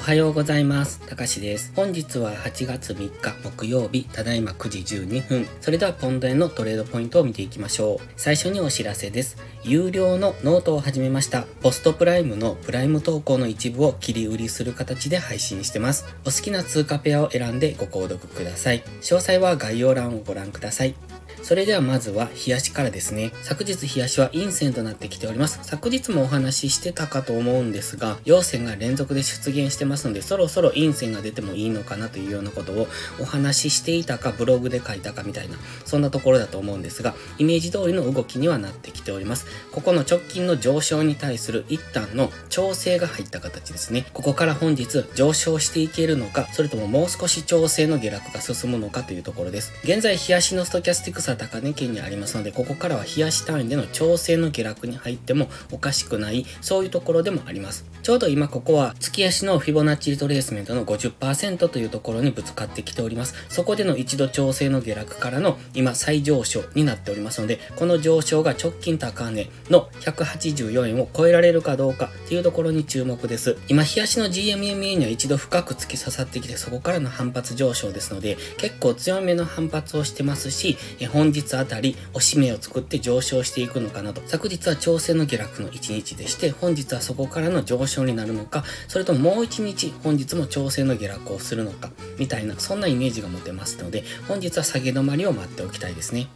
おはようございます。たかしです。本日は8月3日木曜日、ただいま9時12分。それではポンド円のトレードポイントを見ていきましょう。最初にお知らせです。有料のノートを始めました。ポストプライムのプライム投稿の一部を切り売りする形で配信してます。お好きな通貨ペアを選んでご購読ください。詳細は概要欄をご覧ください。それではまずは冷やしからですね。昨日冷やしは陰線となってきております。昨日もお話ししてたかと思うんですが、陽線が連続で出現してますので、そろそろ陰線が出てもいいのかなというようなことをお話ししていたか、ブログで書いたかみたいな、そんなところだと思うんですが、イメージ通りの動きにはなってきております。ここの直近の上昇に対する一旦の調整が入った形ですね。ここから本日上昇していけるのか、それとももう少し調整の下落が進むのかというところです。現在、冷やしのストキャスティク高値圏にありますので、ここからは冷やし単位での調整の下落に入ってもおかしくない、そういうところでもあります。ちょうど今ここは月足のフィボナッチリトレースメントの50%というところにぶつかってきております。そこでの一度調整の下落からの今再上昇になっておりますので、この上昇が直近高値の184円を超えられるかどうかっていうところに注目です。今、冷やしの GMMA には一度深く突き刺さってきて、そこからの反発上昇ですので、結構強めの反発をしてますし、え本本日あたり押し目を作って上昇していくのかなど。昨日は調整の下落の1日でして、本日はそこからの上昇になるのか、それとももう1日本日も調整の下落をするのか、みたいな、そんなイメージが持てますので、本日は下げ止まりを待っておきたいですね。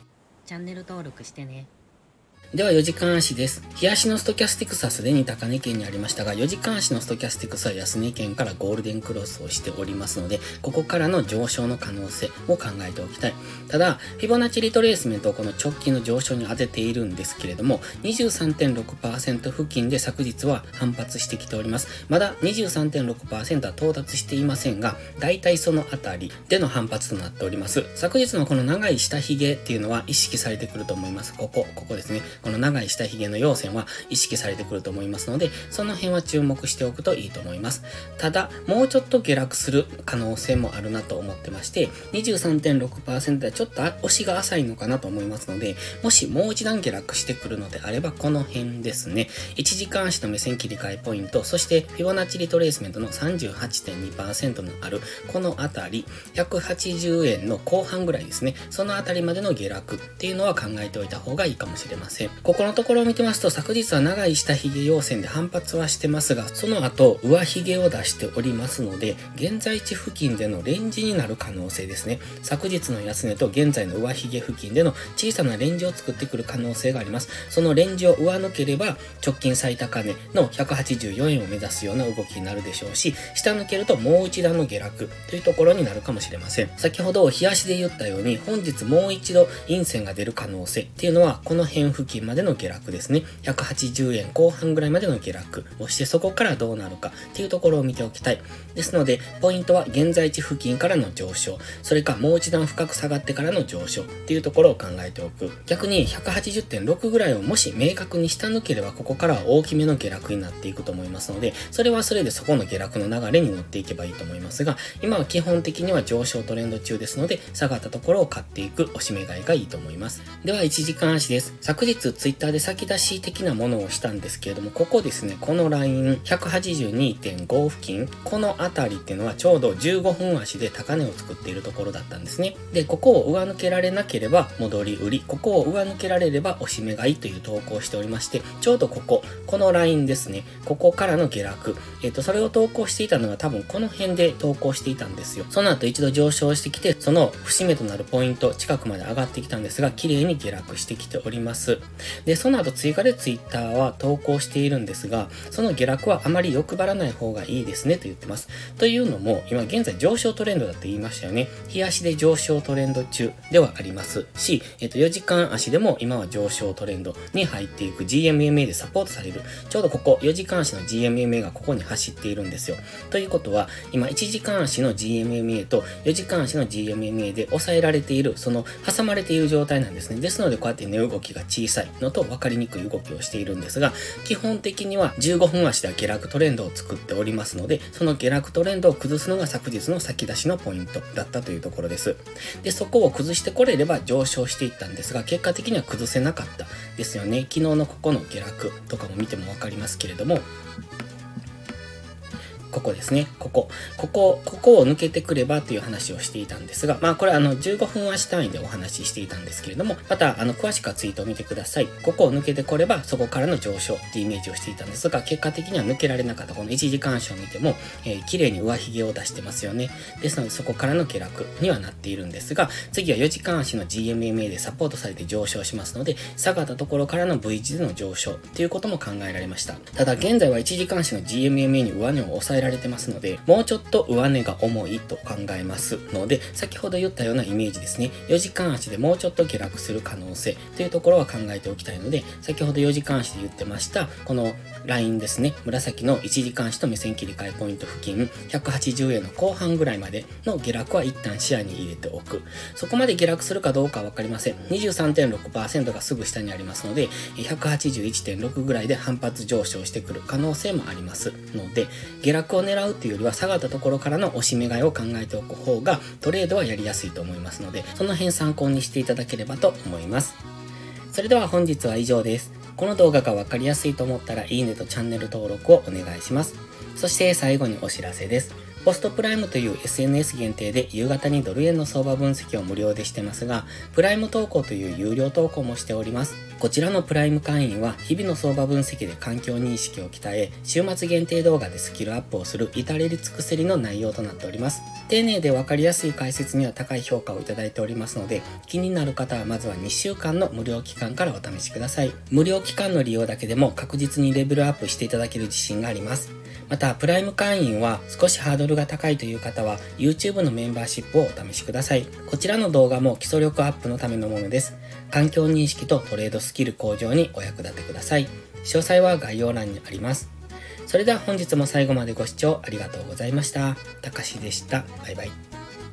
チャンネル登録してね。では4時間足です。冷やしのストキャスティクスはすでに高値圏にありましたが、4時間足のストキャスティクスは安値圏からゴールデンクロスをしておりますので、ここからの上昇の可能性を考えておきたい。ただ、フィボナチリトレースメントをこの直近の上昇に当てているんですけれども、23.6%付近で昨日は反発してきております。まだ23.6%は到達していませんが、大体そのあたりでの反発となっております。昨日のこの長い下髭っていうのは意識されてくると思います。ここ、ここですね。この長い下髭の陽線は意識されてくると思いますので、その辺は注目しておくといいと思います。ただ、もうちょっと下落する可能性もあるなと思ってまして、23.6%はちょっと押しが浅いのかなと思いますので、もしもう一段下落してくるのであれば、この辺ですね。1時間足の目線切り替えポイント、そしてフィボナッチリトレースメントの38.2%のある、このあたり、180円の後半ぐらいですね。そのあたりまでの下落っていうのは考えておいた方がいいかもしれません。ここのところを見てますと、昨日は長い下髭陽線で反発はしてますが、その後、上髭を出しておりますので、現在地付近でのレンジになる可能性ですね。昨日の安値と現在の上髭付近での小さなレンジを作ってくる可能性があります。そのレンジを上抜ければ、直近最高値の184円を目指すような動きになるでしょうし、下抜けるともう一段の下落というところになるかもしれません。先ほど、冷やしで言ったように、本日もう一度陰線が出る可能性っていうのは、この辺付近までの下落ですね。180円後半ぐらいまでの下落をして、そこからどうなるかっていうところを見ておきたい。ですので、ポイントは現在地付近からの上昇、それかもう一段深く下がってからの上昇っていうところを考えておく。逆に180.6ぐらいをもし明確に下抜ければ、ここからは大きめの下落になっていくと思いますので、それはそれでそこの下落の流れに乗っていけばいいと思いますが、今は基本的には上昇トレンド中ですので、下がったところを買っていく押し目買いがいいと思います。では、1時間足です。昨日、ツイッターで先出し的なものをしたんですけれども、ここですね、このライン、182.5付近、この辺りっていうのはちょうど15分足で高値を作っているところだったんですね。で、ここを上抜けられなければ戻り売り、ここを上抜けられれば押し目買いという投稿をしておりまして、ちょうどここ、このラインですね、ここからの下落、えっ、と、それを投稿していたのが多分この辺で投稿していたんですよ。その後一度上昇してきて、その節目となるポイント近くまで上がってきたんですが、綺麗に下落してきております。で、その後追加でツイッターは投稿しているんですが、その下落はあまり欲張らない方がいいですねと言ってます。というのも、今現在上昇トレンドだって言いましたよね。日足で上昇トレンド中ではありますし、えっと、4時間足でも今は上昇トレンドに入っていく GMMA でサポートされる。ちょうどここ、4時間足の GMMA がここに走っているんですよ。ということは、今1時間足の GMMA と4時間足の GMMA で抑えられている、その挟まれている状態なんですね。ですので、こうやって値動きが小さいのと分かりにくい動きをしているんですが、基本的には15分足では下落トレンドを作っておりますので、その下落トレンドを崩すのが昨日の先出しのポイントだったというところです。で、そこを崩してこれれば上昇していったんですが、結果的には崩せなかったですよね。昨日のここの下落とかも見ても分かりますけれども、ここですね。ここ。ここ、ここを抜けてくればという話をしていたんですが、まあこれあの15分足単位でお話ししていたんですけれども、またあの詳しくはツイートを見てください。ここを抜けてこればそこからの上昇っていうイメージをしていたんですが、結果的には抜けられなかったこの1時間足を見ても、えー、綺麗に上髭を出してますよね。ですのでそこからの下落にはなっているんですが、次は4時間足の GMMA でサポートされて上昇しますので、下がったところからの V 字での上昇っていうことも考えられました。ただ現在は1時間足の GMMA に上値を抑えられてますので、もうちょっと上値が重いと考えますので、先ほど言ったようなイメージですね。4時間足でもうちょっと下落する可能性というところは考えておきたいので、先ほど4時間足で言ってました、このラインですね。紫の1時間足と目線切り替えポイント付近、180円の後半ぐらいまでの下落は一旦視野に入れておく。そこまで下落するかどうかはわかりません。23.6%がすぐ下にありますので、181.6ぐらいで反発上昇してくる可能性もありますので、下落を狙うっていうよりは下がったところからの押し目買いを考えておく方がトレードはやりやすいと思いますので、その辺参考にしていただければと思います。それでは本日は以上です。この動画がわかりやすいと思ったらいいねとチャンネル登録をお願いします。そして最後にお知らせです。ポストプライムという SNS 限定で夕方にドル円の相場分析を無料でしてますが、プライム投稿という有料投稿もしております。こちらのプライム会員は日々の相場分析で環境認識を鍛え、週末限定動画でスキルアップをする至れり尽くせりの内容となっております。丁寧でわかりやすい解説には高い評価をいただいておりますので、気になる方はまずは2週間の無料期間からお試しください。無料期間の利用だけでも確実にレベルアップしていただける自信があります。また、プライム会員は少しハードルが高いという方は YouTube のメンバーシップをお試しください。こちらの動画も基礎力アップのためのものです。環境認識とトレードスキル向上にお役立てください。詳細は概要欄にあります。それでは本日も最後までご視聴ありがとうございました。たかしでした。バイバイ。